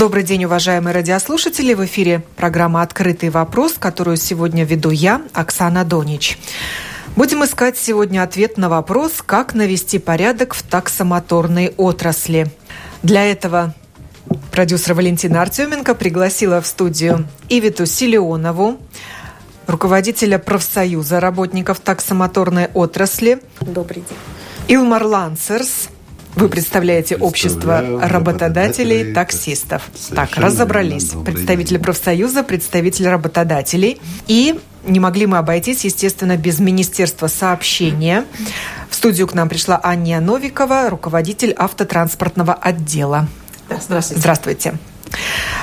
Добрый день, уважаемые радиослушатели. В эфире программа «Открытый вопрос», которую сегодня веду я, Оксана Донич. Будем искать сегодня ответ на вопрос, как навести порядок в таксомоторной отрасли. Для этого продюсер Валентина Артеменко пригласила в студию Ивиту Силионову, руководителя профсоюза работников таксомоторной отрасли. Добрый день. Илмар Лансерс – вы представляете общество работодателей, таксистов. Так, разобрались. Представитель профсоюза, представитель работодателей. И не могли мы обойтись, естественно, без Министерства сообщения. В студию к нам пришла Анния Новикова, руководитель автотранспортного отдела. Здравствуйте. Здравствуйте.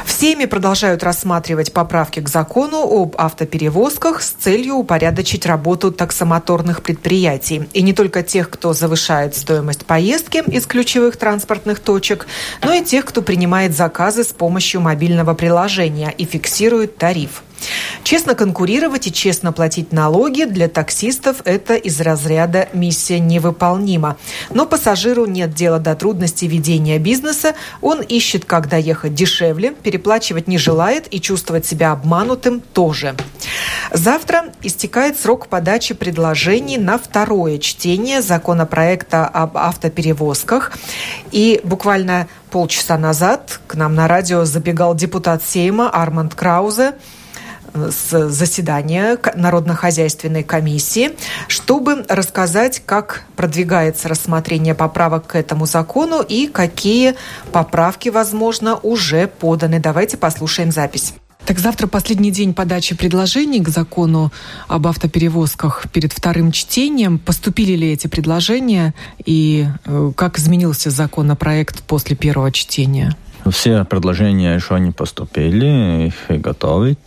Всеми продолжают рассматривать поправки к закону об автоперевозках с целью упорядочить работу таксомоторных предприятий. И не только тех, кто завышает стоимость поездки из ключевых транспортных точек, но и тех, кто принимает заказы с помощью мобильного приложения и фиксирует тариф. Честно конкурировать и честно платить налоги для таксистов – это из разряда миссия невыполнима. Но пассажиру нет дела до трудностей ведения бизнеса, он ищет, как доехать дешевле, переплачивать не желает и чувствовать себя обманутым тоже. Завтра истекает срок подачи предложений на второе чтение законопроекта об автоперевозках. И буквально полчаса назад к нам на радио забегал депутат Сейма Арманд Краузе – с заседания Народно-хозяйственной комиссии, чтобы рассказать, как продвигается рассмотрение поправок к этому закону и какие поправки, возможно, уже поданы. Давайте послушаем запись. Так завтра последний день подачи предложений к закону об автоперевозках перед вторым чтением. Поступили ли эти предложения и э, как изменился законопроект после первого чтения? Все предложения еще не поступили, их готовят.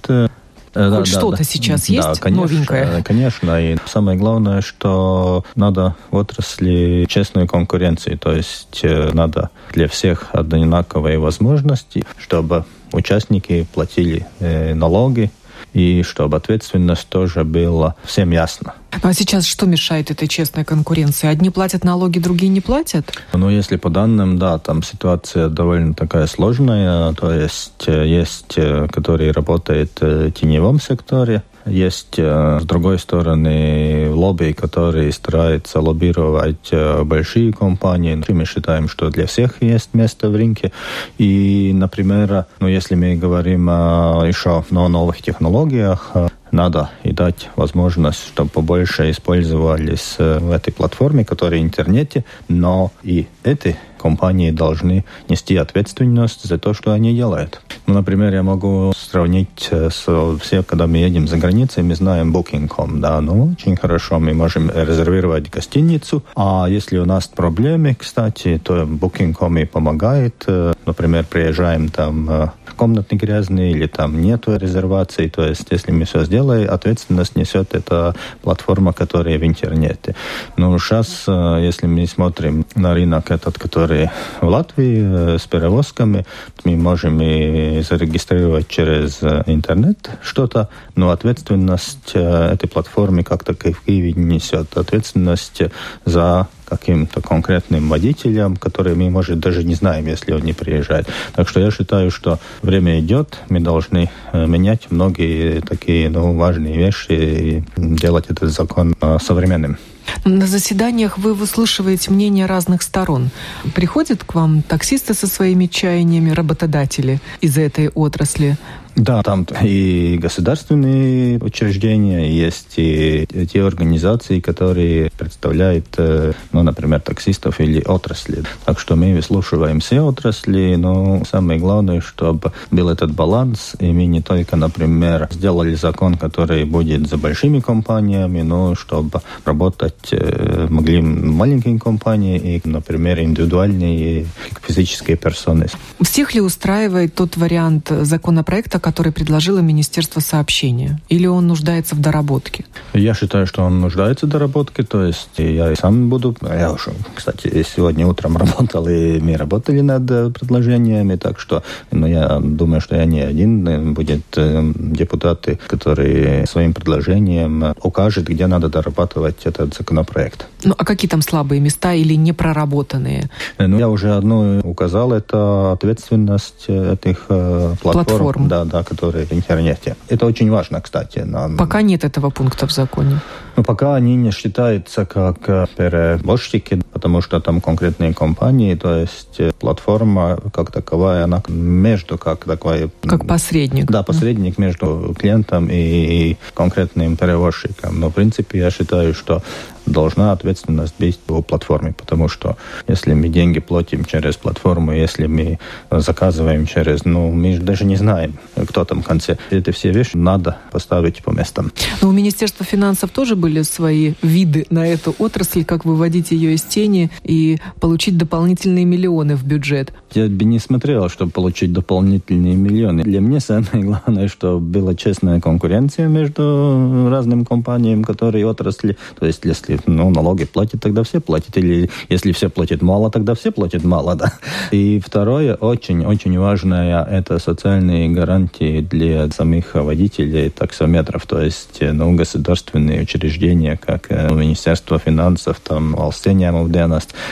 Хоть да, что-то да, сейчас да, есть конечно, новенькое? Конечно. И самое главное, что надо в отрасли честную конкуренцию. То есть э, надо для всех одинаковые возможности, чтобы участники платили э, налоги, и чтобы ответственность тоже была всем ясна. А сейчас что мешает этой честной конкуренции? Одни платят налоги, другие не платят? Ну, если по данным, да, там ситуация довольно такая сложная. То есть э, есть, э, которые работают э, в теневом секторе, есть, с другой стороны, лобби, которые стараются лоббировать большие компании. Мы считаем, что для всех есть место в рынке. И, например, ну, если мы говорим еще о новых технологиях, надо и дать возможность, чтобы побольше использовались э, в этой платформе, которая в интернете, но и эти компании должны нести ответственность за то, что они делают. Ну, например, я могу сравнить э, с все, когда мы едем за границей, мы знаем Booking.com, да, ну, очень хорошо, мы можем резервировать гостиницу, а если у нас проблемы, кстати, то Booking.com и помогает, э, например, приезжаем там комнаты грязные или там нету резервации. То есть, если мы все сделаем, ответственность несет эта платформа, которая в интернете. Но сейчас, э, если мы смотрим на рынок этот, который в Латвии э, с перевозками, мы можем и зарегистрировать через э, интернет что-то, но ответственность этой платформы как таковой не несет. Ответственность за каким-то конкретным водителям, которые мы, может, даже не знаем, если он не приезжает. Так что я считаю, что время идет, мы должны э, менять многие такие ну, важные вещи и делать этот закон э, современным. На заседаниях вы выслушиваете мнения разных сторон. Приходят к вам таксисты со своими чаяниями, работодатели из этой отрасли. Да, там и государственные учреждения, есть и те организации, которые представляют, э, ну, например, таксистов или отрасли. Так что мы выслушиваем все отрасли, но самое главное, чтобы был этот баланс, и мы не только, например, сделали закон, который будет за большими компаниями, но чтобы работать э, могли маленькие компании и, например, индивидуальные физические персоны. Всех ли устраивает тот вариант законопроекта, который предложило Министерство сообщения? Или он нуждается в доработке? Я считаю, что он нуждается в доработке. То есть я сам буду... Я уже, кстати, сегодня утром работал, и мы работали над предложениями, так что ну, я думаю, что я не один. Будет э, депутаты, которые своим предложением укажут, где надо дорабатывать этот законопроект. Ну, а какие там слабые места или непроработанные? Ну, я уже одну указал, это ответственность этих э, платформ, платформ. Да, да, которые в интернете. Это очень важно, кстати. Нам... Пока нет этого пункта в законе. Ну, пока они не считаются как э, перевозчики, потому что там конкретные компании, то есть э, платформа как таковая, она между как такой... Как посредник. Да, посредник да. между клиентом и конкретным перевозчиком. Но, в принципе, я считаю, что должна ответственность быть по платформе, потому что если мы деньги платим через платформу, если мы заказываем через, ну, мы даже не знаем, кто там в конце. Эти все вещи надо поставить по местам. Но у Министерства финансов тоже были свои виды на эту отрасль, как выводить ее из тени и получить дополнительные миллионы в бюджет. Я бы не смотрел, чтобы получить дополнительные миллионы. Для меня самое главное, что была честная конкуренция между разными компаниями, которые отрасли. То есть, если ну, налоги платят, тогда все платят. Или если все платят мало, тогда все платят мало, да. И второе, очень-очень важное, это социальные гарантии для самих водителей таксометров. То есть, ну, государственные учреждения, как ну, Министерство финансов, там, Алстения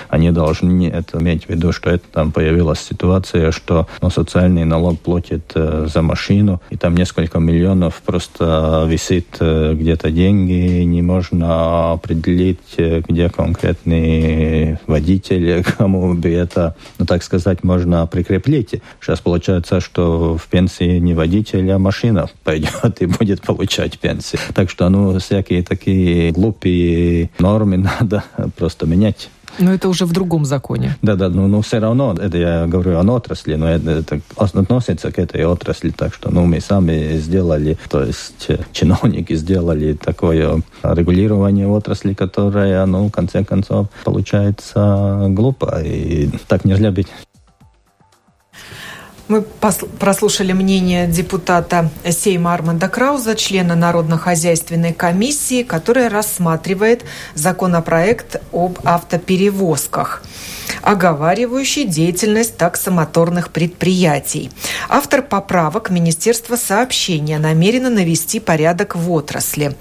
они должны это иметь в виду, что это там появилась ситуация, что ну, социальный налог платит э, за машину, и там несколько миллионов просто висит э, где-то деньги, не можно определить определить, э, где конкретный водитель, кому бы это, ну так сказать, можно прикреплить. Сейчас получается, что в пенсии не водитель, а машина пойдет и будет получать пенсию. Так что, ну, всякие такие глупые нормы надо просто менять. Но это уже в другом законе. Да-да, но, но все равно, это я говорю о отрасли, но это, это относится к этой отрасли, так что ну, мы сами сделали, то есть э, чиновники сделали такое регулирование отрасли, которое, ну, в конце концов, получается глупо, и так нельзя быть. Мы прослушали мнение депутата Сейма Арманда Крауза, члена Народно-хозяйственной комиссии, которая рассматривает законопроект об автоперевозках оговаривающий деятельность таксомоторных предприятий. Автор поправок Министерства сообщения намерено навести порядок в отрасли.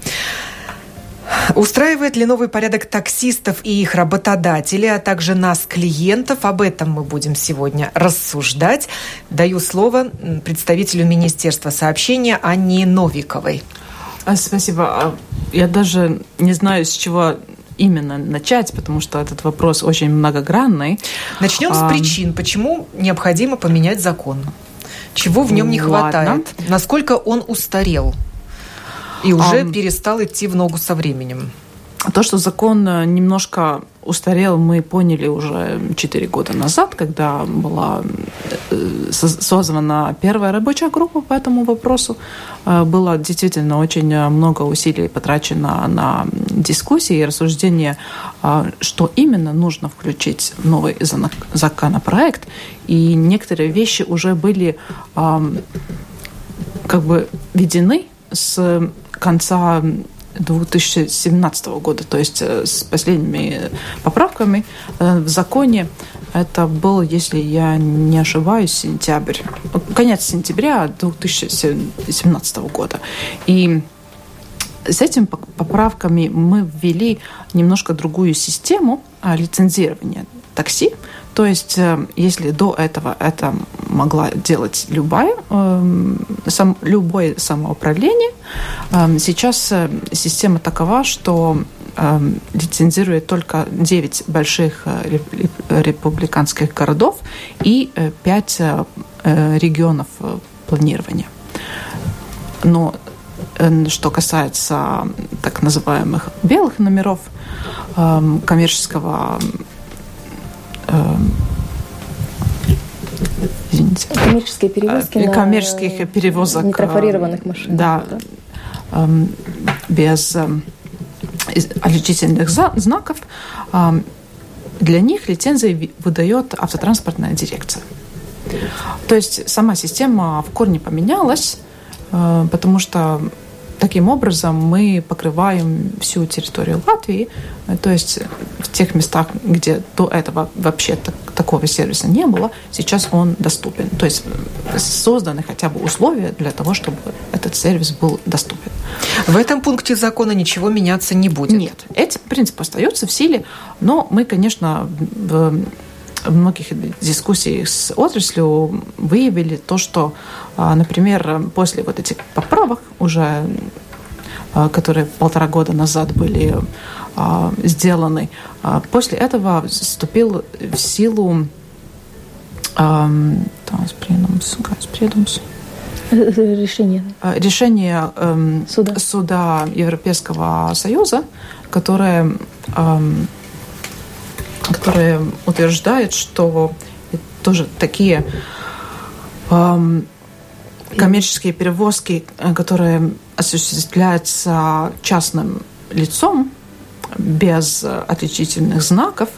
Устраивает ли новый порядок таксистов и их работодателей, а также нас, клиентов? Об этом мы будем сегодня рассуждать. Даю слово представителю Министерства сообщения Анне Новиковой. А, спасибо. А, я даже не знаю, с чего именно начать, потому что этот вопрос очень многогранный. Начнем а... с причин, почему необходимо поменять закон. Чего в нем не хватает? Насколько он устарел? И уже а, перестал идти в ногу со временем. То, что закон э, немножко устарел, мы поняли уже 4 года назад, когда была э, создана первая рабочая группа по этому вопросу. Э, было действительно очень много усилий потрачено на дискуссии и рассуждения, что именно нужно включить в новый законопроект. И некоторые вещи уже были как бы введены с конца 2017 года, то есть э, с последними поправками э, в законе. Это был, если я не ошибаюсь, сентябрь, конец сентября 2017 года. И с этими поправками мы ввели немножко другую систему лицензирования такси. То есть, э, если до этого это могла делать любая, эм, сам, любое самоуправление, эм, сейчас э, система такова, что эм, лицензирует только 9 больших э, республиканских городов и 5 регионов планирования. Но что касается так называемых белых номеров коммерческого извините. Коммерческие перевозки на коммерческих перевозок нетрафарированных машин. Да, да. без отличительных знаков, для них лицензии выдает автотранспортная дирекция. То есть сама система в корне поменялась, э, потому что Таким образом, мы покрываем всю территорию Латвии, то есть в тех местах, где до этого вообще так, такого сервиса не было, сейчас он доступен. То есть созданы хотя бы условия для того, чтобы этот сервис был доступен. В этом пункте закона ничего меняться не будет? Нет. Эти принципы остаются в силе, но мы, конечно, в в многих дискуссиях с отраслью выявили то, что, а, например, после вот этих поправок уже а, которые полтора года назад были а, сделаны. После этого вступил в силу решение, решение суда. суда Европейского Союза, которое которая утверждает, что тоже такие эм, коммерческие перевозки, э, которые осуществляются частным лицом без отличительных знаков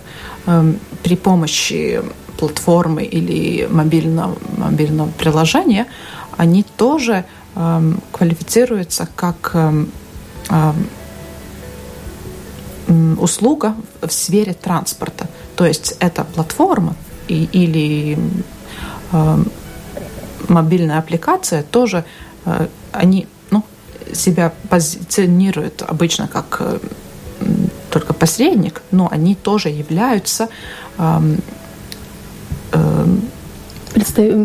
э, при помощи платформы или мобильного, мобильного приложения, они тоже э, квалифицируются как э, э, услуга в сфере транспорта. То есть это платформа и, или э, мобильная аппликация тоже э, они ну, себя позиционируют обычно как э, только посредник, но они тоже являются э, э,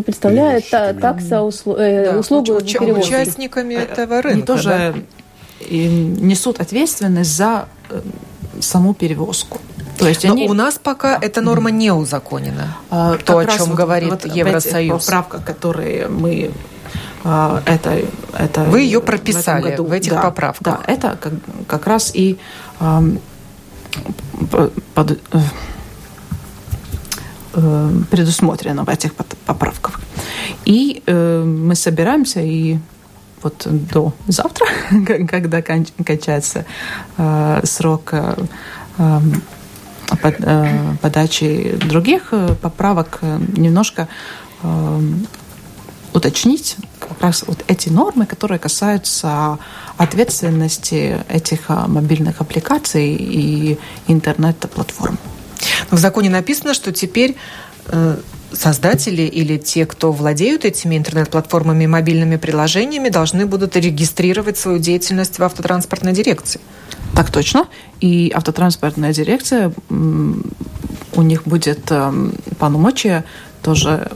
представляет такса услу, э, да, услугу уч- участниками этого рынка. Они тоже да? несут ответственность за э, саму перевозку. То есть Но они... у нас пока эта норма не узаконена. А, то, о чем вот, говорит вот Евросоюз. Поправка, которые мы а, это, это Вы ее прописали в, году. в этих да, поправках. Да, это как, как раз и а, под, э, э, предусмотрено в этих поправках. И э, мы собираемся и вот до завтра, когда кончается э, срок э, под, э, подачи других э, поправок, э, немножко э, уточнить как раз вот эти нормы, которые касаются ответственности этих э, мобильных аппликаций и интернет-платформ. В законе написано, что теперь создатели или те, кто владеют этими интернет-платформами и мобильными приложениями, должны будут регистрировать свою деятельность в автотранспортной дирекции. Так точно. И автотранспортная дирекция, у них будет эм, полномочия тоже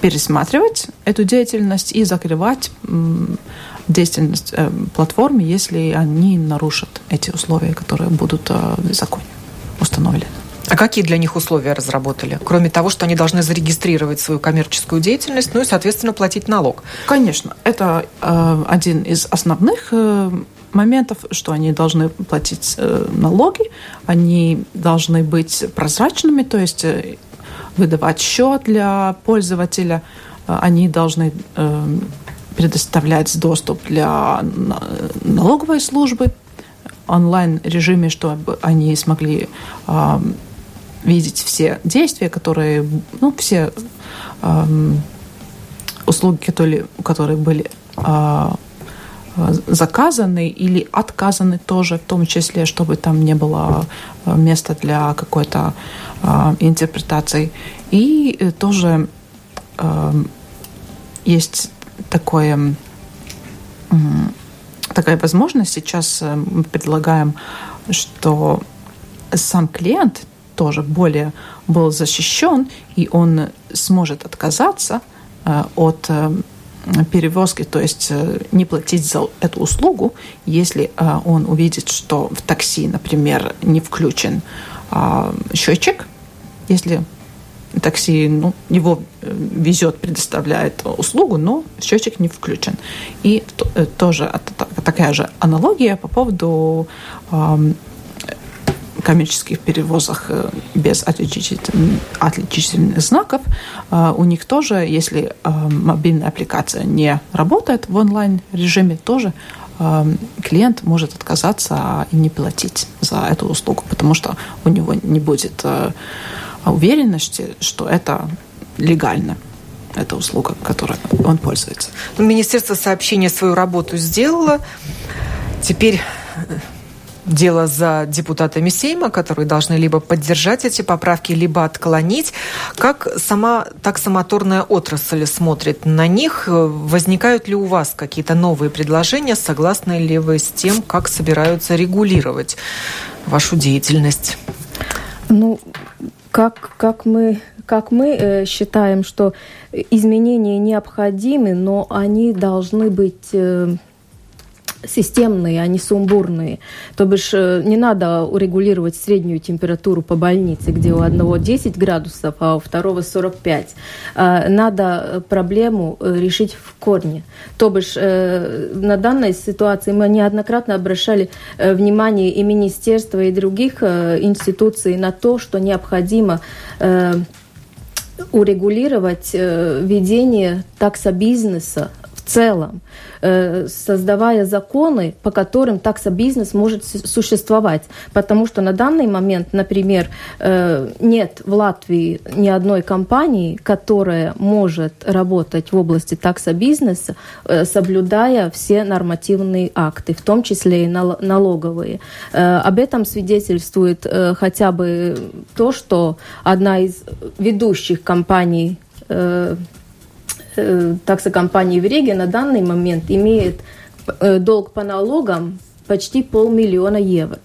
пересматривать эту деятельность и закрывать деятельность э, платформы, если они нарушат эти условия, которые будут э, в законе установлены. А какие для них условия разработали? Кроме того, что они должны зарегистрировать свою коммерческую деятельность, ну и, соответственно, платить налог. Конечно, это э, один из основных э, моментов, что они должны платить э, налоги, они должны быть прозрачными, то есть э, выдавать счет для пользователя, э, они должны э, предоставлять доступ для налоговой службы онлайн-режиме, чтобы они смогли э, видеть все действия, которые, ну, все э, услуги, которые, которые были э, заказаны или отказаны тоже, в том числе, чтобы там не было места для какой-то э, интерпретации. И тоже э, есть такое, э, такая возможность. Сейчас мы предлагаем, что сам клиент тоже более был защищен, и он сможет отказаться э, от э, перевозки, то есть э, не платить за эту услугу, если он увидит, что в такси, например, не включен счетчик, если такси, ну, его везет, предоставляет услугу, но счетчик не включен. И тоже такая же аналогия по поводу коммерческих перевозах э, без отличительных, отличительных знаков, у них тоже, если мобильная аппликация не работает в онлайн-режиме, тоже клиент может отказаться и не платить за эту услугу, потому что у него не будет уверенности, что это легально эта услуга, которой он пользуется. Министерство сообщения свою работу сделало. Теперь э, дело за депутатами Сейма, которые должны либо поддержать эти поправки, либо отклонить. Как сама таксомоторная отрасль смотрит на них? Возникают ли у вас какие-то новые предложения? Согласны ли вы с тем, как собираются регулировать вашу деятельность? Ну, как, как мы, как мы э, считаем, что изменения необходимы, но они должны быть э, системные, а не сумбурные. То бишь э, не надо урегулировать среднюю температуру по больнице, где у одного 10 градусов, а у второго 45. А, надо проблему э, решить в корне. То бишь э, на данной ситуации мы неоднократно обращали внимание и министерства, и других институций на то, что необходимо урегулировать ведение таксобизнеса в целом. Э, создавая законы, по которым таксобизнес может существовать. Потому что на данный момент, например, э, нет в Латвии ни одной компании, которая может работать в области таксобизнеса, э, соблюдая все нормативные акты, в том числе и налоговые. Об этом свидетельствует хотя бы то, что одна из ведущих компаний таксокомпании в Риге на данный момент имеет э, долг по налогам почти полмиллиона евро.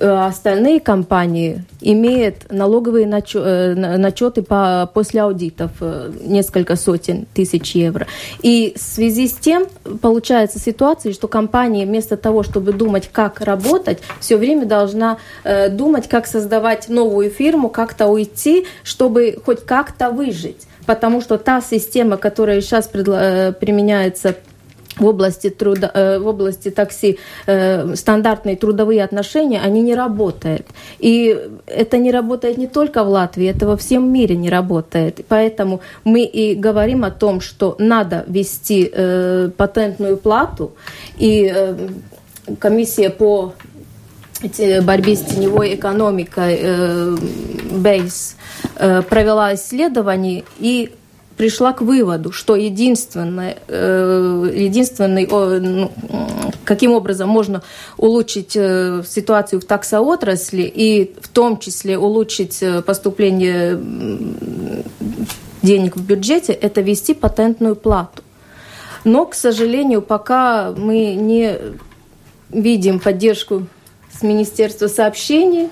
Э, остальные компании имеют налоговые начеты по, после аудитов несколько сотен тысяч евро. И в связи с тем получается ситуация, что компания вместо того, чтобы думать, как работать, все время должна думать, как создавать новую фирму, как-то уйти, чтобы хоть как-то выжить потому что та система, которая сейчас э, применяется в области труда, э, в области такси э, стандартные трудовые отношения, они не работают. И это не работает не только в Латвии, это во всем мире не работает. Поэтому мы и говорим о том, что надо ввести патентную плату, и комиссия по борьбе с теневой экономикой Э, провела исследование и пришла к выводу, что единственное, э, единственный, ну, каким образом можно улучшить э, ситуацию в таксоотрасли и в том числе улучшить поступление денег в бюджете, это ввести патентную плату. Но, к сожалению, пока мы не видим поддержку с Министерства сообщений,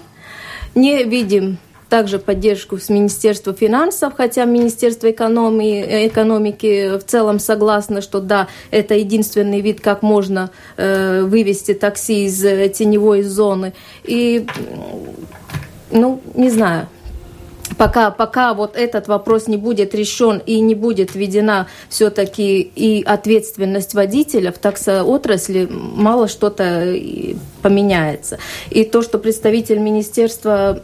не видим также поддержку с Министерства финансов, хотя Министерство экономии, экономики в целом согласно, что да, это единственный вид, как можно э, вывести такси из э, теневой зоны. И, ну, не знаю, пока, пока вот этот вопрос не будет решен и не будет введена все-таки и ответственность водителя в таксоотрасли, мало что-то поменяется. И то, что представитель министерства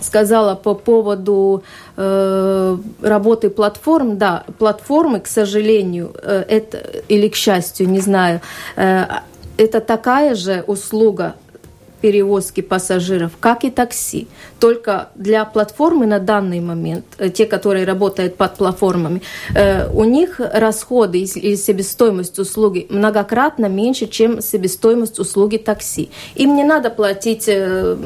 сказала по поводу э, работы платформ. Да, платформы, к сожалению, э, это, или к счастью, не знаю, э, это такая же услуга перевозки пассажиров, как и такси. Только для платформы на данный момент, э, те, которые работают под платформами, э, у них расходы или себестоимость услуги многократно меньше, чем себестоимость услуги такси. Им не надо платить э,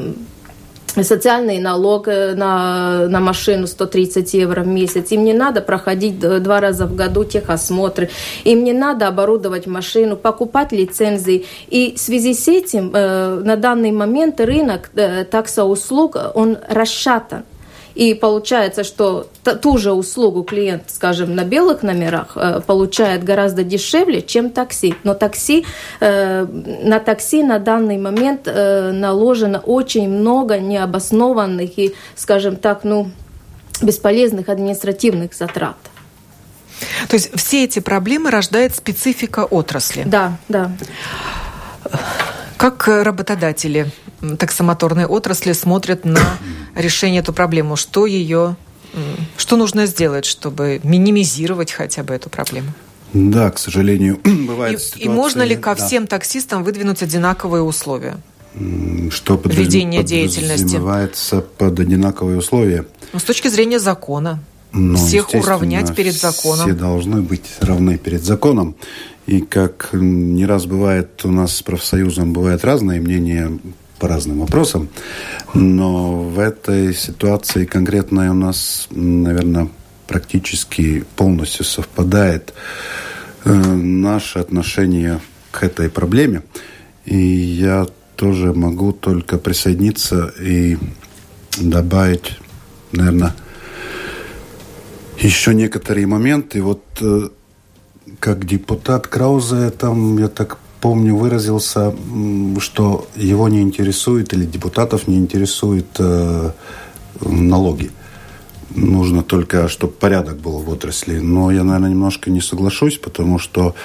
социальный налог э, на, на машину 130 евро в месяц. Им не надо проходить два раза в году техосмотры. Им не надо оборудовать машину, покупать лицензии. И в связи с этим э, на данный момент рынок э, таксоуслуг, он расшатан. И получается, что ту же услугу клиент, скажем, на белых номерах э, получает гораздо дешевле, чем такси. Но такси, э, на такси на данный момент э, наложено очень много необоснованных и, скажем так, ну, бесполезных административных затрат. То есть все эти проблемы рождает специфика отрасли? Да, да. Как работодатели таксомоторной отрасли смотрят на решение эту проблему? Что ее, что нужно сделать, чтобы минимизировать хотя бы эту проблему? Да, к сожалению, бывает и, ситуация... И можно ли ко да. всем таксистам выдвинуть одинаковые условия? Что под ведение деятельности подразумевается под одинаковые условия? Ну, с точки зрения закона. Ну, всех уравнять перед законом. Все должны быть равны перед законом. И как не раз бывает у нас с профсоюзом, бывают разные мнения по разным вопросам. Но в этой ситуации конкретной у нас, наверное, практически полностью совпадает э, наше отношение к этой проблеме. И я тоже могу только присоединиться и добавить, наверное, еще некоторые моменты. Вот э, как депутат Краузе, там, я так помню, выразился, что его не интересует или депутатов не интересует э, налоги. Нужно только, чтобы порядок был в отрасли. Но я, наверное, немножко не соглашусь, потому что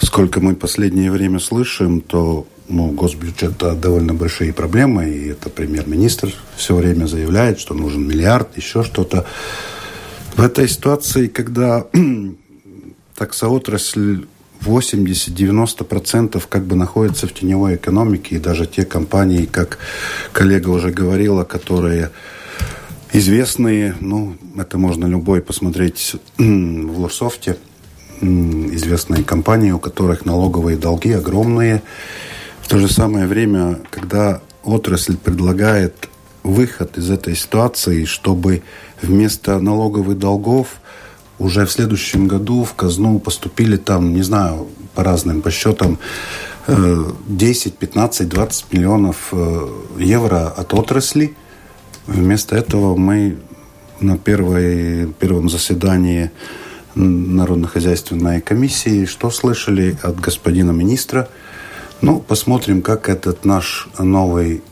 сколько мы последнее время слышим, то ну, госбюджета довольно большие проблемы, и это премьер-министр все время заявляет, что нужен миллиард, еще что-то. В этой ситуации, когда таксоотрасль 80-90% как бы находится в теневой экономике, и даже те компании, как коллега уже говорила, которые известные, ну, это можно любой посмотреть в Лософте, известные компании, у которых налоговые долги огромные. В то же самое время, когда отрасль предлагает выход из этой ситуации, чтобы вместо налоговых долгов уже в следующем году в казну поступили там, не знаю, по разным подсчетам, 10, 15, 20 миллионов э, евро от отрасли. Вместо этого мы на первой, первом заседании Народно-хозяйственной комиссии что слышали от господина министра? Ну, посмотрим, как этот наш новый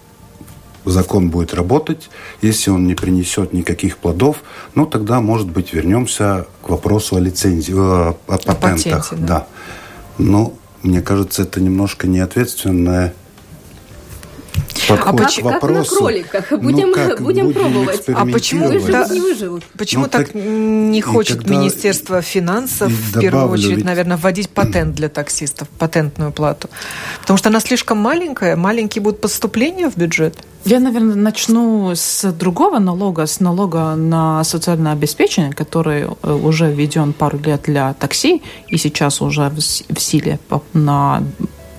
закон будет работать. Если он не принесет никаких плодов, ну тогда, может быть, вернемся к вопросу о лицензии, о, о патентах. О патенте, да. да. Но мне кажется, это немножко неответственное подход а к вопросу. Как на кроликах. Будем, ну, как, будем, будем пробовать. А почему, выживут, не выживут? почему ну, так, так не хочет когда, Министерство финансов, в первую очередь, ведь... наверное, вводить патент для таксистов, патентную плату? Потому что она слишком маленькая, маленькие будут поступления в бюджет. Я, наверное, начну с другого налога, с налога на социальное обеспечение, который э, уже введен пару лет для такси и сейчас уже в силе на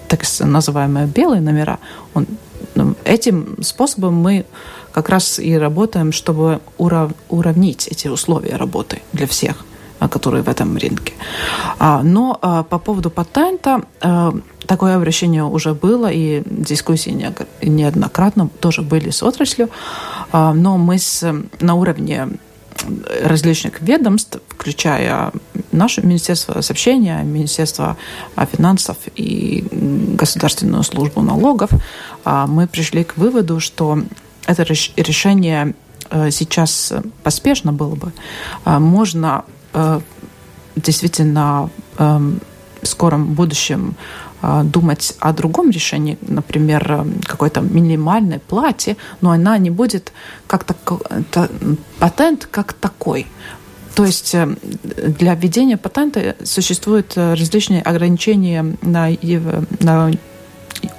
так называемые белые номера. Он ну, этим способом мы как раз и работаем, чтобы урав, уравнить эти условия работы для всех а, которые в этом рынке. А, но а, по поводу патента такое обращение уже было, и дискуссии неоднократно тоже были с отраслью, но мы с, на уровне различных ведомств, включая наше Министерство сообщения, Министерство финансов и Государственную службу налогов, а, мы пришли к выводу, что это решение э, сейчас поспешно было бы. А, можно э, действительно эм, в скором будущем а, думать о другом решении, например, э, какой-то минимальной плате, но она не будет как так, патент как такой. То есть э, для введения патента существуют э, различные ограничения на, на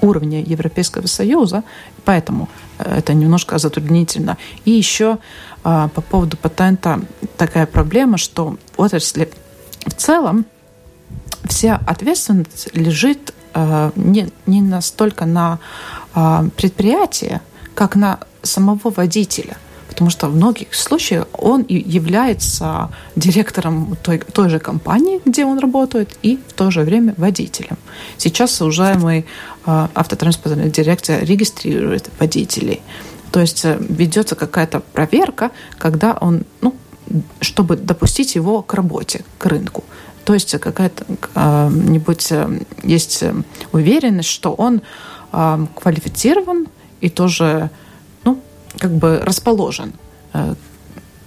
уровне Европейского Союза, поэтому это немножко затруднительно. И еще по поводу патента такая проблема, что отрасли в целом вся ответственность лежит э, не, не настолько на э, предприятии, как на самого водителя. Потому что в многих случаях он является директором той, той же компании, где он работает, и в то же время водителем. Сейчас уже мы, э, автотранспортная дирекция регистрирует водителей. То есть ведется какая-то проверка, когда он, ну, чтобы допустить его к работе, к рынку. То есть какая-то а, нибудь э, есть уверенность, что он а, квалифицирован и тоже ну, как бы расположен э,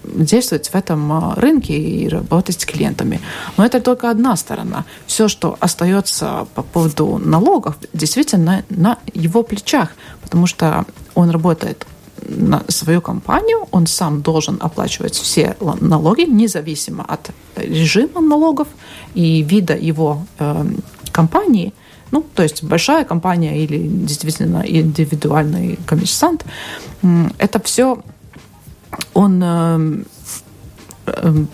действовать в этом рынке и работать с клиентами. Но это только одна сторона. Все, что остается по поводу налогов, действительно на его плечах, потому что он работает на свою компанию, он сам должен оплачивать все налоги, независимо от режима налогов и вида его э, компании. Ну, то есть большая компания или действительно индивидуальный коммерсант, это все он э, э,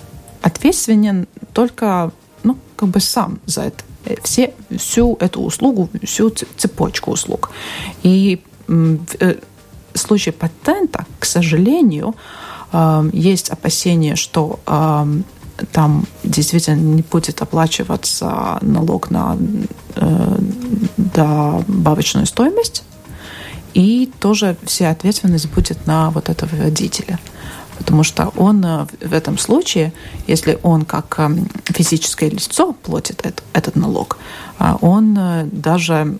ответственен только ну, как бы сам за это. Все, всю эту услугу, всю цепочку услуг. И э, в случае патента, к сожалению, э, есть опасение, что э, там действительно не будет оплачиваться налог на э, добавочную стоимость, и тоже вся ответственность будет на вот этого водителя. Потому что он э, в этом случае, если он как эм, физическое лицо платит этот налог, а он э, даже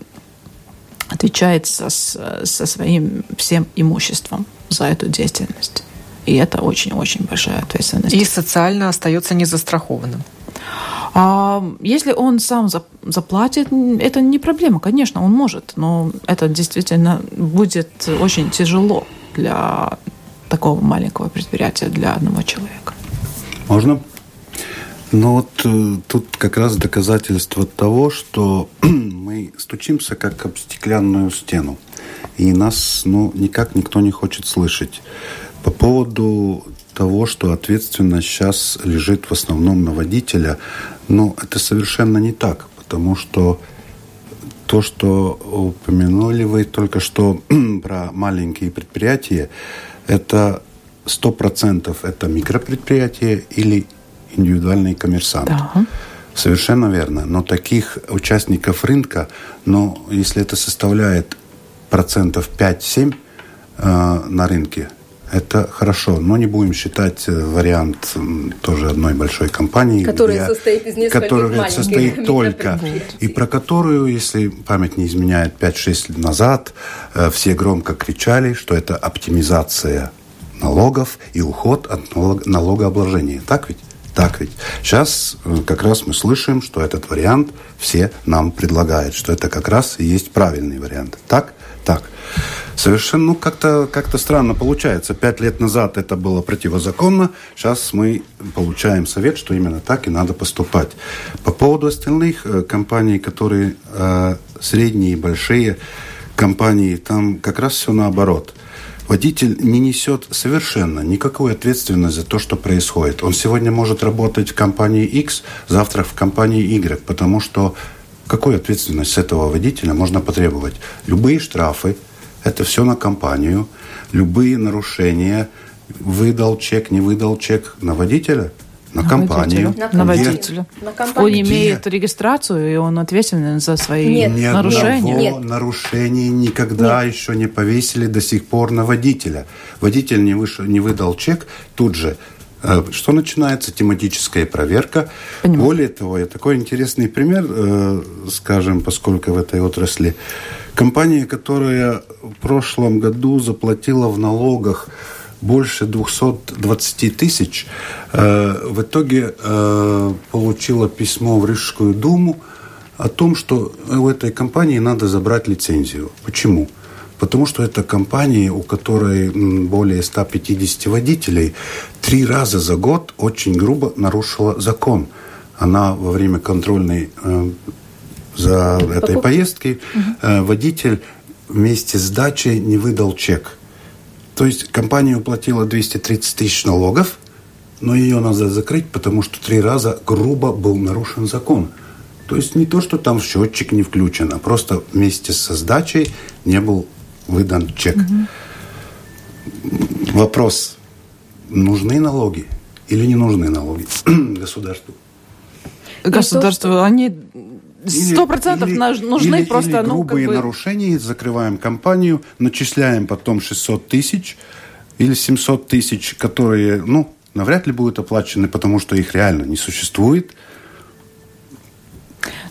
отвечает со, со своим всем имуществом за эту деятельность. И это очень-очень большая ответственность. И социально остается незастрахованным. А если он сам заплатит, это не проблема, конечно, он может, но это действительно будет очень тяжело для такого маленького предприятия, для одного человека. Можно? Ну вот э, тут как раз доказательство того, что мы стучимся как об стеклянную стену, и нас ну, никак никто не хочет слышать. По поводу того, что ответственность сейчас лежит в основном на водителя, ну, это совершенно не так, потому что то, что упомянули вы только что про маленькие предприятия, это сто процентов это микропредприятие или индивидуальный коммерсант. Да. Совершенно верно. Но таких участников рынка, но если это составляет процентов 5-7 э, на рынке, это хорошо, но не будем считать э, вариант тоже одной большой компании, которая где, состоит из нескольких которая состоит только и про которую, если память не изменяет, 5-6 лет назад э, все громко кричали, что это оптимизация налогов и уход от налогообложения. Так ведь? Так ведь. Сейчас э, как раз мы слышим, что этот вариант все нам предлагают, что это как раз и есть правильный вариант. Так? Так. Совершенно, ну, как-то как странно получается. Пять лет назад это было противозаконно, сейчас мы получаем совет, что именно так и надо поступать. По поводу остальных э, компаний, которые э, средние и большие компании, там как раз все наоборот. Водитель не несет совершенно никакой ответственности за то, что происходит. Он сегодня может работать в компании X, завтра в компании Y, потому что какую ответственность с этого водителя можно потребовать? Любые штрафы, это все на компанию. Любые нарушения, выдал чек, не выдал чек на водителя, на, компанию. На, водителя. На компанию. Он имеет регистрацию, и он ответственен за свои нет, Ни нарушения. Нет. нарушений никогда нет. еще не повесили до сих пор на водителя. Водитель не, вышел, не выдал чек, тут же э, что начинается? Тематическая проверка. Понимаю. Более того, я такой интересный пример, э, скажем, поскольку в этой отрасли Компания, которая в прошлом году заплатила в налогах больше 220 тысяч, э, в итоге э, получила письмо в Рижскую думу о том, что у этой компании надо забрать лицензию. Почему? Потому что это компания, у которой более 150 водителей, три раза за год очень грубо нарушила закон. Она во время контрольной э, за этой поездкой, угу. водитель вместе с дачей не выдал чек. То есть компания уплатила 230 тысяч налогов, но ее надо закрыть, потому что три раза грубо был нарушен закон. То есть не то, что там счетчик не включен, а просто вместе со сдачей не был выдан чек. Угу. Вопрос, нужны налоги или не нужны налоги государству? Государство, они Сто процентов нужны или, просто... Или грубые ну, как бы... нарушения, закрываем компанию, начисляем потом 600 тысяч или 700 тысяч, которые, ну, навряд ли будут оплачены, потому что их реально не существует.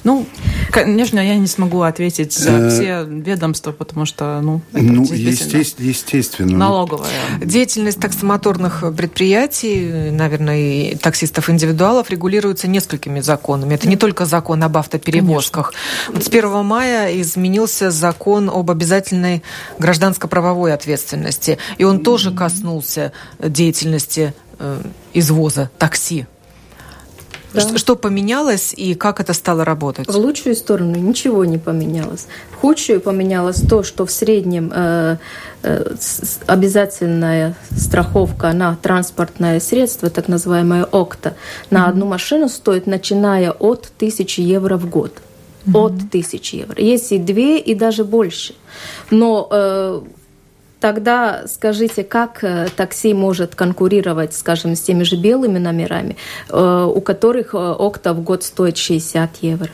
Ну, конечно, я не смогу ответить за э, все ведомства, потому что, ну, это ну естественно, естественно. Налоговая. Деятельность таксомоторных предприятий, наверное, и таксистов-индивидуалов регулируется несколькими законами. Это не только закон об автоперевозках. Вот с 1 мая изменился закон об обязательной гражданско-правовой ответственности. И он тоже коснулся деятельности э, извоза такси. Да. Что, что поменялось и как это стало работать? В лучшую сторону ничего не поменялось. В худшую поменялось то, что в среднем э, э, обязательная страховка на транспортное средство, так называемая ОКТА, на одну машину стоит, начиная от 1000 евро в год. Mm-hmm. От 1000 евро. Есть и две, и даже больше. Но э, Тогда скажите, как э, такси может конкурировать, скажем, с теми же белыми номерами, э, у которых э, окта в год стоит 60 евро?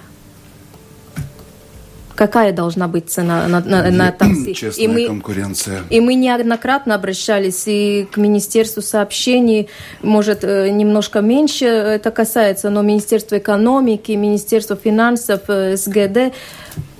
какая должна быть цена на, на, на такси. Честная и мы, конкуренция. И мы неоднократно обращались и к Министерству сообщений, может, немножко меньше это касается, но Министерство экономики, Министерство финансов, СГД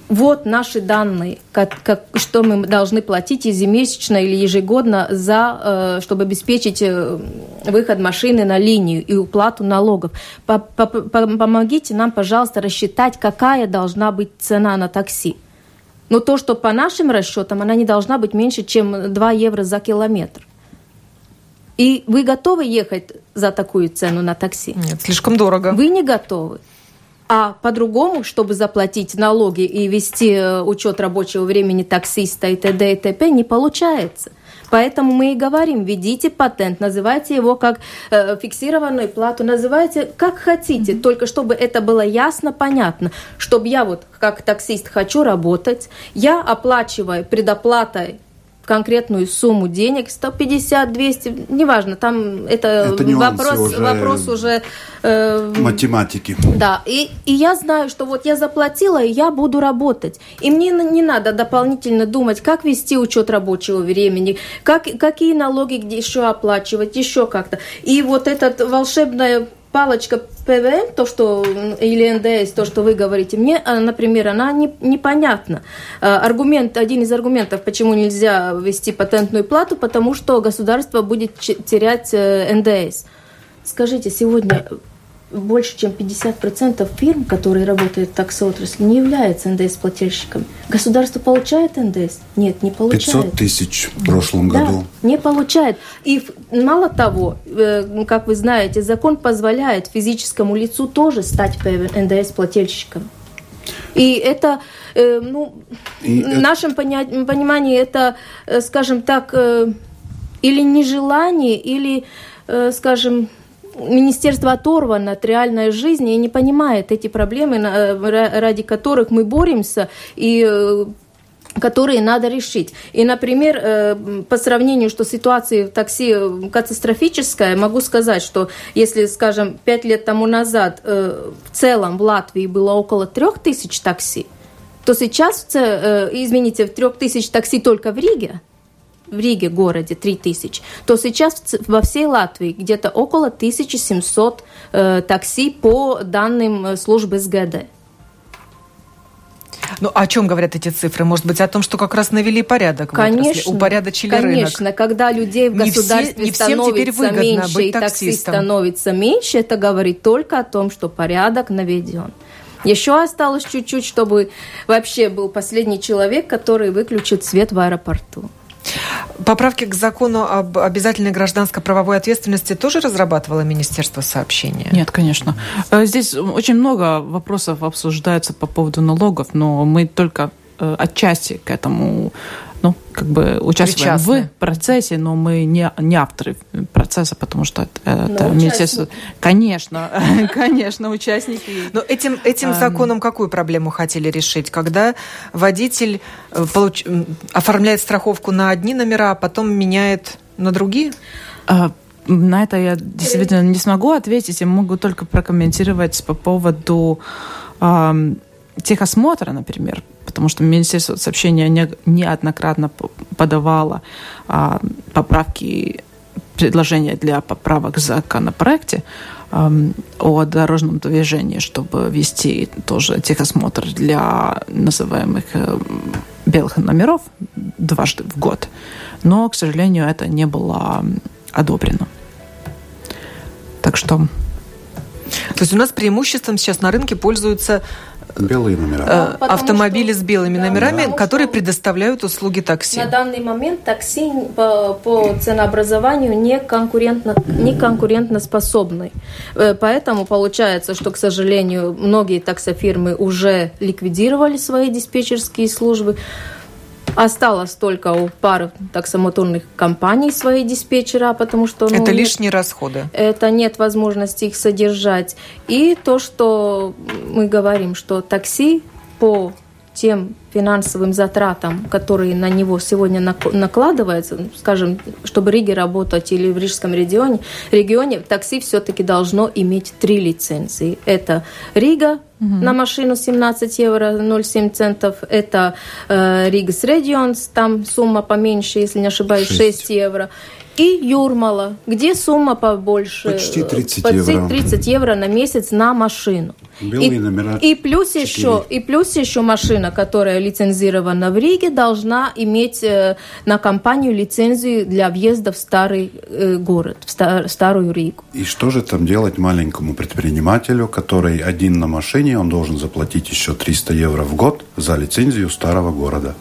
вот наши данные, как, как, что мы должны платить ежемесячно или ежегодно, за, э, чтобы обеспечить э, выход машины на линию и уплату налогов. Помогите нам, пожалуйста, рассчитать, какая должна быть цена на такси. Но то, что по нашим расчетам, она не должна быть меньше, чем 2 евро за километр. И вы готовы ехать за такую цену на такси? Нет, слишком дорого. Вы не готовы. А по-другому, чтобы заплатить налоги и вести э, учет рабочего времени таксиста и т.д. и т.п. не получается. Поэтому мы и говорим, введите патент, называйте его как э, фиксированную плату, называйте как хотите, mm-hmm. только чтобы это было ясно, понятно, чтобы я вот как таксист хочу работать, я оплачиваю предоплатой конкретную сумму денег, 150, 200, неважно, там это, это вопрос, уже вопрос уже... Э, математики. Да, и, и я знаю, что вот я заплатила, и я буду работать. И мне не надо дополнительно думать, как вести учет рабочего времени, как, какие налоги где еще оплачивать, еще как-то. И вот этот волшебная палочка ПВН, то, что, или НДС, то, что вы говорите, мне, а, например, она не, непонятна. А, аргумент, один из аргументов, почему нельзя ввести патентную плату, потому что государство будет терять э, НДС. Скажите, сегодня больше чем 50% фирм, которые работают в таксоотрасли, не являются НДС-плательщиками. Государство получает НДС? Нет, не получает. 500 тысяч в прошлом да, году. не получает. И мало того, э, как вы знаете, закон позволяет физическому лицу тоже стать НДС-плательщиком. И это, э, ну, И в нашем это... понимании, это, э, скажем так, или нежелание, или, скажем, министерство оторвано от реальной жизни и не понимает эти проблемы, ради которых мы боремся, и э, которые надо решить. И, например, э, по сравнению, что ситуация в такси э, катастрофическая, могу сказать, что если, скажем, пять лет тому назад в целом в Латвии было около трех тысяч такси, то сейчас, извините, трех тысяч такси только в Риге, в Риге городе 3000, то сейчас во всей Латвии где-то около 1700 э, такси по данным э, службы СГД. Ну, о чем говорят эти цифры? Может быть, о том, что как раз навели порядок конечно, в упорядочили конечно, рынок? когда людей в не государстве все, не становится меньше и такси становится меньше, это говорит только о том, что порядок наведен. Еще осталось чуть-чуть, чтобы вообще был последний человек, который выключит свет в аэропорту. Поправки к закону об обязательной гражданско-правовой ответственности тоже разрабатывало Министерство сообщения? Нет, конечно. Э, здесь очень много вопросов обсуждается по поводу налогов, но мы только э, отчасти к этому ну, как бы участвуем Причастны. в процессе, но мы не, не авторы процесса, потому что это, это министерство... Конечно, конечно, участники. Но этим, этим законом какую проблему хотели решить? Когда водитель э, получ... оформляет страховку на одни номера, а потом меняет на другие? А, на это я действительно не смогу ответить. Я могу только прокомментировать по поводу э, техосмотра, например потому что Министерство сообщения не, неоднократно подавало а, поправки предложения для поправок в законопроекте о дорожном движении, чтобы вести тоже техосмотр для называемых э, белых номеров дважды в год. Но, к сожалению, это не было одобрено. Так что... То есть у нас преимуществом сейчас на рынке пользуются Белые номера. Э, автомобили что, с белыми да, номерами, да. которые предоставляют услуги такси. На данный момент такси по, по ценообразованию не, конкурентно, не конкурентно способны. Э, поэтому получается, что, к сожалению, многие таксофирмы уже ликвидировали свои диспетчерские службы. Осталось только у пары таксомоторных компаний свои диспетчера, потому что... Ну, это нет, лишние расходы. Это нет возможности их содержать. И то, что мы говорим, что такси по тем финансовым затратам, которые на него сегодня накладываются, ну, скажем, чтобы в Риге работать или в Рижском регионе, регионе такси все-таки должно иметь три лицензии. Это Рига, угу. на машину 17 евро 0,7 центов. Это э, Ригас Регионс, там сумма поменьше, если не ошибаюсь, 6, 6 евро и Юрмала, где сумма побольше. Почти 30 почти евро. 30 евро на месяц на машину. Белые и, номера. И плюс, еще, и плюс еще машина, которая лицензирована в Риге, должна иметь э, на компанию лицензию для въезда в старый э, город, в стар, старую Ригу. И что же там делать маленькому предпринимателю, который один на машине, он должен заплатить еще 300 евро в год за лицензию старого города?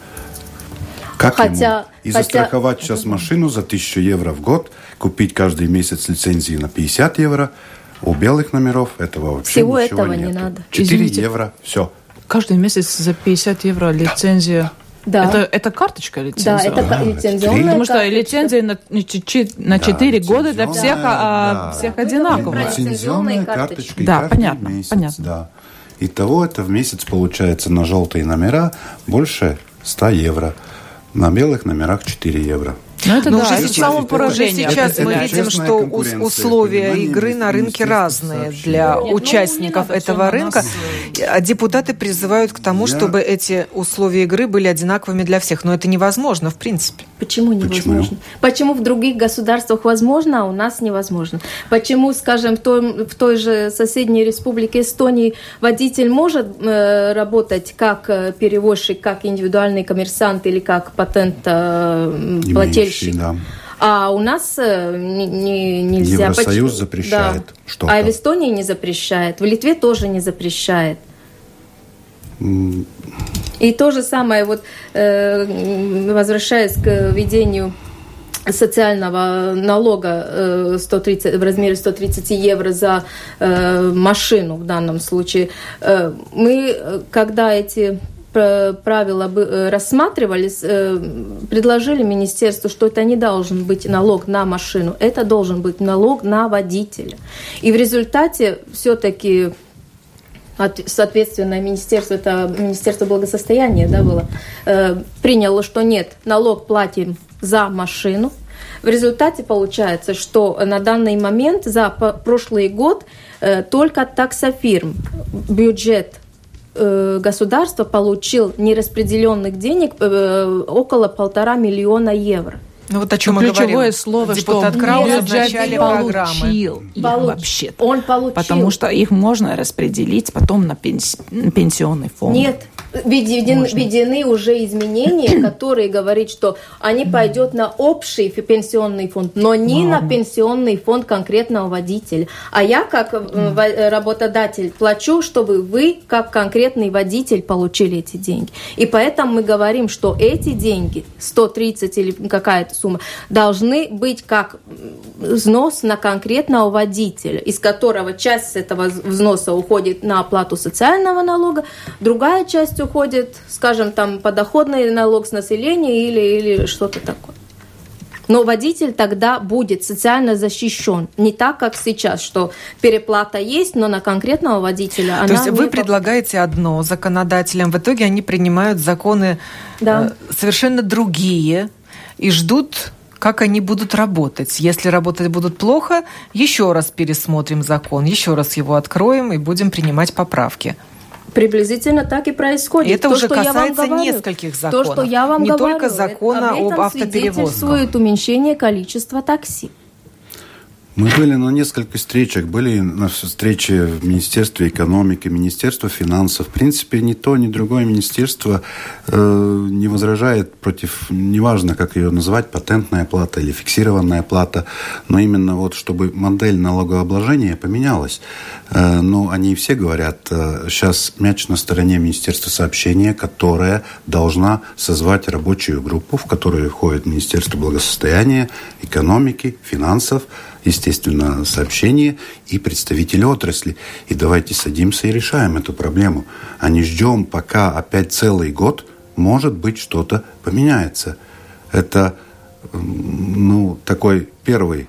Как хотя, ему? И хотя... застраховать сейчас машину за 1000 евро в год, купить каждый месяц лицензии на 50 евро. У белых номеров этого вообще Всего ничего этого нет. не надо. 4 Извините, евро, все. Каждый месяц за 50 евро лицензия. Да. Это, это карточка лицензия? Да, это да, лицензионная Потому что лицензия на, на 4 да, года для всех, а, да. всех одинаковая. Лицензионная карточка. Да, понятно, месяц, понятно. Да. Итого это в месяц получается на желтые номера больше 100 евро. На белых номерах 4 евро. Ну, это, Но да, уже сейчас, уже сейчас это, мы это видим, что условия игры на рынке разные для Нет, ну, участников ну, этого рынка. Нас... Депутаты призывают к тому, Я... чтобы эти условия игры были одинаковыми для всех. Но это невозможно, в принципе. Почему невозможно? Почему, Почему в других государствах возможно, а у нас невозможно? Почему, скажем, в той, в той же соседней республике Эстонии водитель может э, работать как э, перевозчик, как индивидуальный коммерсант или как патентоплательщик? Вещи. Да. А у нас э, не, не, нельзя. Евросоюз Почему? запрещает да. что-то. А в Эстонии не запрещает, в Литве тоже не запрещает. Mm. И то же самое, вот, э, возвращаясь к введению социального налога 130, э, в размере 130 евро за машину в данном случае, мы, когда эти правила э, рассматривались, э, предложили министерству, что это не должен быть налог на машину, это должен быть налог на водителя. И в результате все-таки соответственно, министерство, это Министерство благосостояния, да, было, э, приняло, что нет, налог платим за машину. В результате получается, что на данный момент за прошлый год только таксофирм бюджет Э, государство получил нераспределенных денег э, около полтора миллиона евро. Ну вот о чем мы говорим. слово, Депутат что Крауза в начале. Получил их вообще Он получил. Потому что их можно распределить потом на пенс... пенсионный фонд. Нет, введены, введены уже изменения, которые говорят, что они пойдут на общий пенсионный фонд, но не Мама. на пенсионный фонд конкретного водителя. А я как mm. работодатель плачу, чтобы вы как конкретный водитель получили эти деньги. И поэтому мы говорим, что эти деньги, 130 или какая-то сумма, должны быть как взнос на конкретного водителя, из которого часть этого взноса уходит на оплату социального налога, другая часть уходит, скажем, там подоходный налог с населения или, или что-то такое. Но водитель тогда будет социально защищен. Не так, как сейчас, что переплата есть, но на конкретного водителя То она есть вы предлагаете одно законодателям, в итоге они принимают законы да. Э, совершенно другие и ждут как они будут работать. Если работать будут плохо, еще раз пересмотрим закон, еще раз его откроем и будем принимать поправки. Приблизительно так и происходит. Это то, уже касается говорю, нескольких законов. То, что я вам Не говорю, только закона об автоперевозках. уменьшение количества такси. Мы были на нескольких встречах. Были на встрече в Министерстве экономики, Министерство финансов. В принципе, ни то, ни другое министерство э, не возражает против, неважно, как ее называть, патентная плата или фиксированная плата, но именно вот, чтобы модель налогообложения поменялась. Э, ну, они все говорят, э, сейчас мяч на стороне Министерства сообщения, которая должна созвать рабочую группу, в которую входит Министерство благосостояния, экономики, финансов, естественно, сообщения и представители отрасли. И давайте садимся и решаем эту проблему. А не ждем, пока опять целый год, может быть, что-то поменяется. Это, ну, такой первый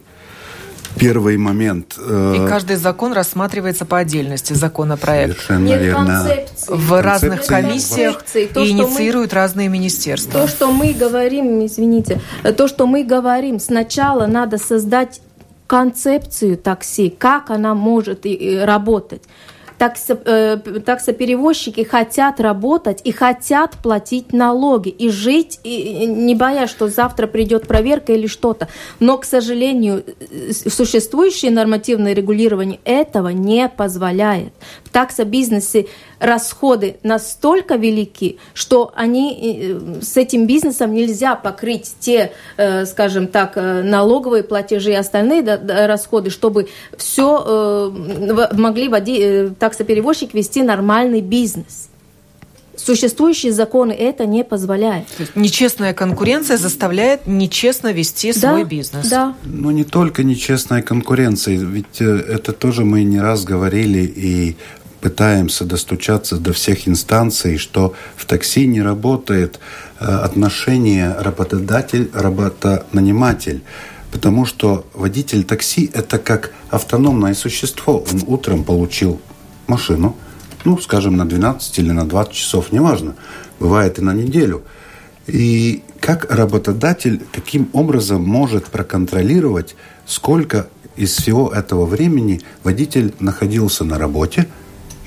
первый момент. Э, и каждый закон рассматривается по отдельности, законопроект. Совершенно Нет верно. Концепции. В разных комиссиях то, и инициируют мы, разные министерства. То, что мы говорим, извините, то, что мы говорим, сначала надо создать концепцию такси, как она может работать таксо, э, таксоперевозчики хотят работать и хотят платить налоги и жить, и, не боясь, что завтра придет проверка или что-то. Но, к сожалению, существующее нормативное регулирование этого не позволяет. В таксобизнесе расходы настолько велики, что они э, с этим бизнесом нельзя покрыть те, э, скажем так, э, налоговые платежи и остальные расходы, чтобы все могли таксоперевозчик вести нормальный бизнес. Существующие законы это не позволяют. Нечестная конкуренция заставляет нечестно вести да, свой бизнес. Да. Но не только нечестная конкуренция, ведь это тоже мы не раз говорили и пытаемся достучаться до всех инстанций, что в такси не работает э, отношение работодатель-работонаниматель. Потому что водитель такси – это как автономное существо. Он утром получил машину, ну, скажем, на 12 или на 20 часов, неважно. Бывает и на неделю. И как работодатель таким образом может проконтролировать, сколько из всего этого времени водитель находился на работе –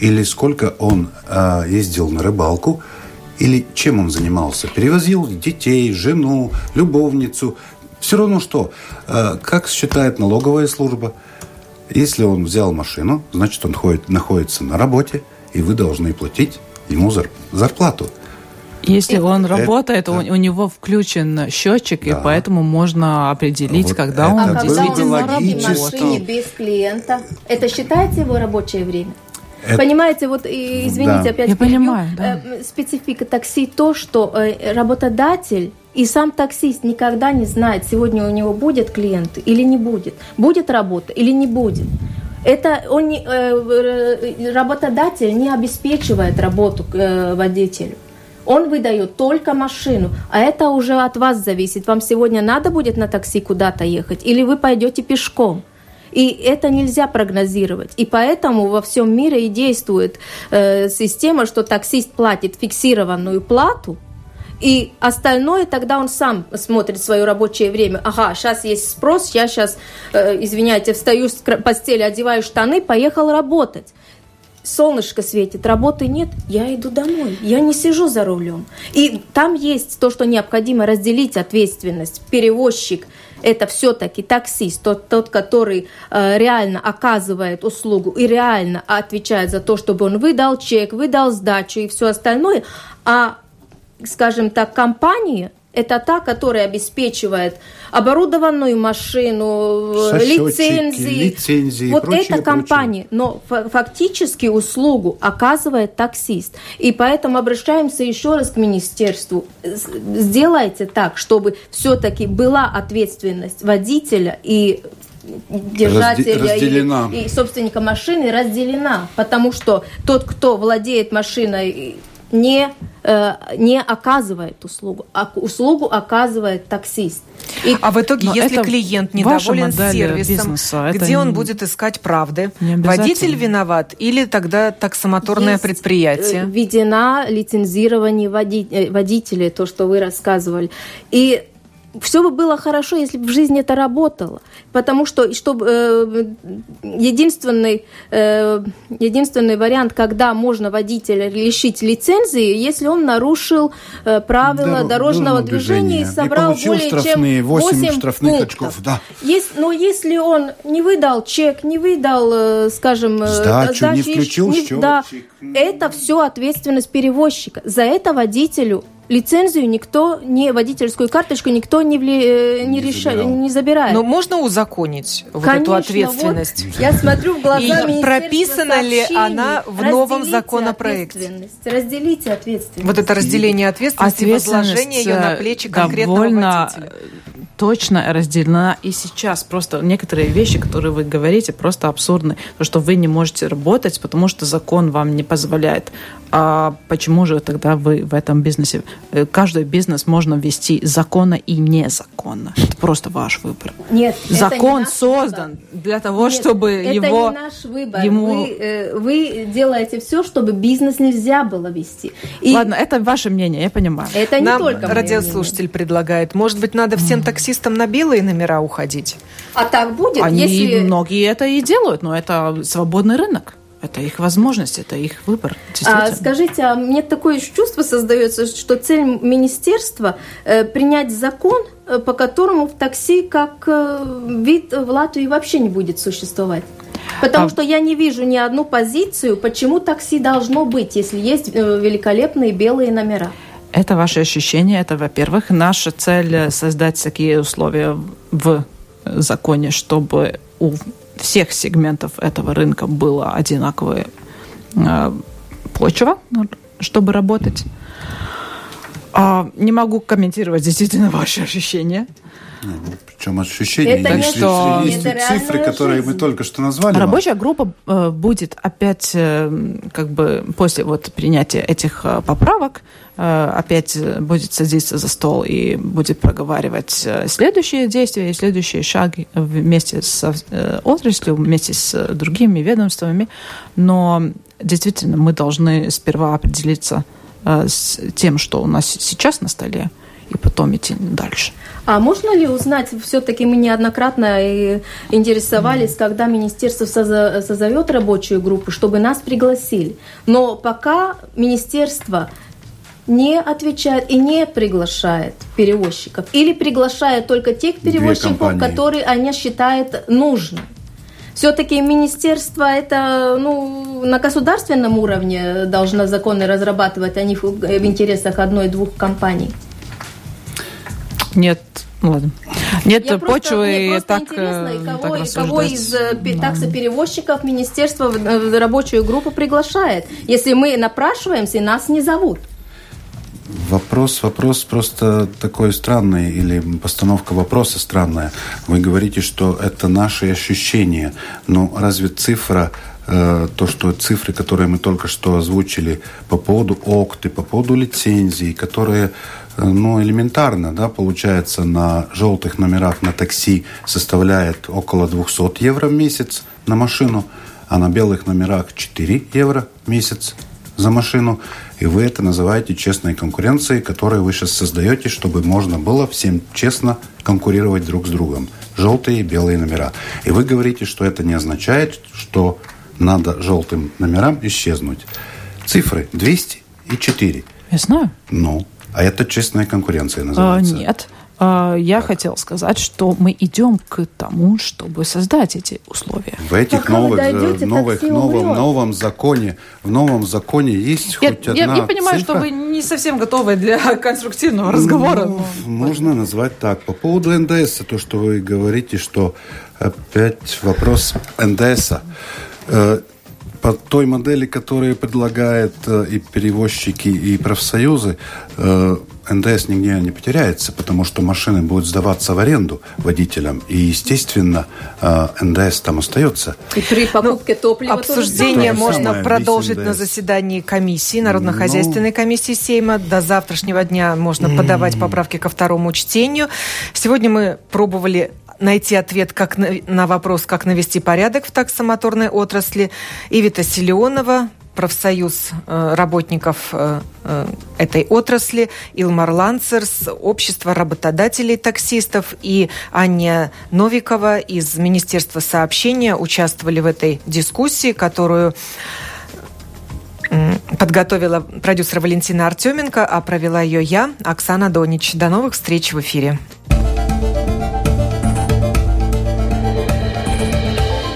или сколько он э, ездил на рыбалку, или чем он занимался. Перевозил детей, жену, любовницу. Все равно что, э, как считает налоговая служба, если он взял машину, значит он ходит, находится на работе, и вы должны платить ему зарплату. Если он работает, это, у, у него включен счетчик, да. и поэтому можно определить, вот когда он а действительно когда он работает. машине без клиента, это считается его рабочее время? Это... Понимаете, вот, извините, да. опять Я понимаю, да. Э, специфика такси то, что э, работодатель и сам таксист никогда не знает, сегодня у него будет клиент или не будет, будет работа или не будет. Это он не, э, работодатель не обеспечивает работу водителю. Он выдает только машину, а это уже от вас зависит. Вам сегодня надо будет на такси куда-то ехать, или вы пойдете пешком. И это нельзя прогнозировать. И поэтому во всем мире и действует э, система, что таксист платит фиксированную плату, и остальное тогда он сам смотрит свое рабочее время. Ага, сейчас есть спрос, я сейчас, э, извиняйте, встаю с постели, одеваю штаны, поехал работать солнышко светит, работы нет, я иду домой, я не сижу за рулем. И там есть то, что необходимо разделить ответственность. Перевозчик – это все-таки таксист, тот, тот который э, реально оказывает услугу и реально отвечает за то, чтобы он выдал чек, выдал сдачу и все остальное, а, скажем так, компания это та, которая обеспечивает оборудованную машину, Сосчетчики, лицензии. лицензии. Вот прочее, эта компания, прочее. но фактически услугу оказывает таксист. И поэтому обращаемся еще раз к министерству. Сделайте так, чтобы все-таки была ответственность водителя и держателя разделена. и, и собственника машины разделена, потому что тот, кто владеет машиной не, э, не оказывает услугу, а услугу оказывает таксист. И... А в итоге, Но если клиент недоволен сервисом, бизнеса, где он не... будет искать правды? Водитель виноват или тогда таксомоторное Есть предприятие? Введена лицензирование води... Э, водителей, то, что вы рассказывали. И все бы было хорошо, если бы в жизни это работало. Потому что чтобы, э, единственный, э, единственный вариант, когда можно водителя лишить лицензии, если он нарушил э, правила Дор- дорожного движения и собрал и более чем 8 штрафных пунктов. очков. Да. Есть, но если он не выдал чек, не выдал, э, скажем, э, сдачу, сдачу не включил не, счетчик. Да, это все ответственность перевозчика. За это водителю лицензию никто, не водительскую карточку никто не, вли, э, не, не, реша, не забирает. Но можно узаконить вот Конечно, эту ответственность? Вот я смотрю в глаза И прописана ли она в новом законопроекте? Разделите ответственность. Вот это разделение ответственности, ответственность возложение ее на плечи конкретного довольно водителя точно разделена и сейчас. Просто некоторые вещи, которые вы говорите, просто абсурдны. То, что вы не можете работать, потому что закон вам не позволяет. А почему же тогда вы в этом бизнесе? Э, каждый бизнес можно вести законно и незаконно. Это просто ваш выбор. Нет, закон это не создан выбор. для того, Нет, чтобы это его... Это не наш выбор. Ему... Вы, э, вы делаете все, чтобы бизнес нельзя было вести. И... Ладно, это ваше мнение, я понимаю. Это не Нам только радиослушатель предлагает. Может быть, надо всем таксистам таксистам на белые номера уходить. А так будет, Они, если... Многие это и делают, но это свободный рынок. Это их возможность, это их выбор. А, скажите, а мне такое чувство создается, что цель министерства э, принять закон, э, по которому в такси как э, вид в Латвии вообще не будет существовать. Потому а... что я не вижу ни одну позицию, почему такси должно быть, если есть э, великолепные белые номера. Это ваши ощущения. Это, во-первых, наша цель создать такие условия в законе, чтобы у всех сегментов этого рынка было одинаковое э, почва, чтобы работать. А, не могу комментировать действительно ваши ощущения. Ну, причем ощущения это есть, что... есть это цифры, которые жизнь. мы только что назвали. Рабочая группа э, будет опять, э, как бы после вот принятия этих э, поправок, э, опять будет садиться за стол и будет проговаривать э, следующие действия и следующие шаги вместе с э, отраслью, вместе с другими ведомствами. Но действительно мы должны сперва определиться э, с тем, что у нас сейчас на столе, и потом идти дальше. А можно ли узнать, все-таки мы неоднократно интересовались, когда министерство созовет рабочую группу, чтобы нас пригласили. Но пока министерство не отвечает и не приглашает перевозчиков. Или приглашает только тех перевозчиков, которые они считают нужным. Все-таки министерство это ну, на государственном уровне должно законы разрабатывать, а не в, в интересах одной-двух компаний. Нет, ладно. Нет Я почвы просто, так, интересно, кого, так кого из э, да. таксоперевозчиков министерство в рабочую группу приглашает, если мы напрашиваемся и нас не зовут. Вопрос, вопрос просто такой странный, или постановка вопроса странная. Вы говорите, что это наши ощущения. Но разве цифра, э, то, что цифры, которые мы только что озвучили по поводу ОКТы, по поводу лицензий, которые Э, ну, элементарно, да, получается, на желтых номерах на такси составляет около 200 евро в месяц на машину, а на белых номерах 4 евро в месяц за машину. И вы это называете честной конкуренцией, которую вы сейчас создаете, чтобы можно было всем честно конкурировать друг с другом. Желтые и белые номера. И вы говорите, что это не означает, что надо желтым номерам исчезнуть. Цифры 200 и 4. Я знаю. Ну, а это честная конкуренция называется? А, нет. А, я так. хотел сказать, что мы идем к тому, чтобы создать эти условия. В этих Пока новых, дойдете, новых новом, новом законе, в новом законе есть я, хоть я, одна Я понимаю, цифра? что вы не совсем готовы для конструктивного разговора. Ну, можно назвать так. По поводу НДС, то, что вы говорите, что опять вопрос НДС по той модели, которую предлагают э, и перевозчики, и профсоюзы, э, НДС нигде не потеряется, потому что машины будут сдаваться в аренду водителям, и, естественно, э, НДС там остается. И при покупке ну, топлива Обсуждение можно самое, продолжить на заседании комиссии, Народно-хозяйственной ну, комиссии Сейма. До завтрашнего дня можно подавать поправки ко второму чтению. Сегодня мы пробовали найти ответ как на, на вопрос, как навести порядок в таксомоторной отрасли. Ивита Силеонова, профсоюз работников этой отрасли, Илмар Ланцерс, общество работодателей таксистов и Аня Новикова из Министерства сообщения участвовали в этой дискуссии, которую подготовила продюсер Валентина Артеменко, а провела ее я, Оксана Донич. До новых встреч в эфире.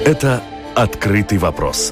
Это «Открытый вопрос»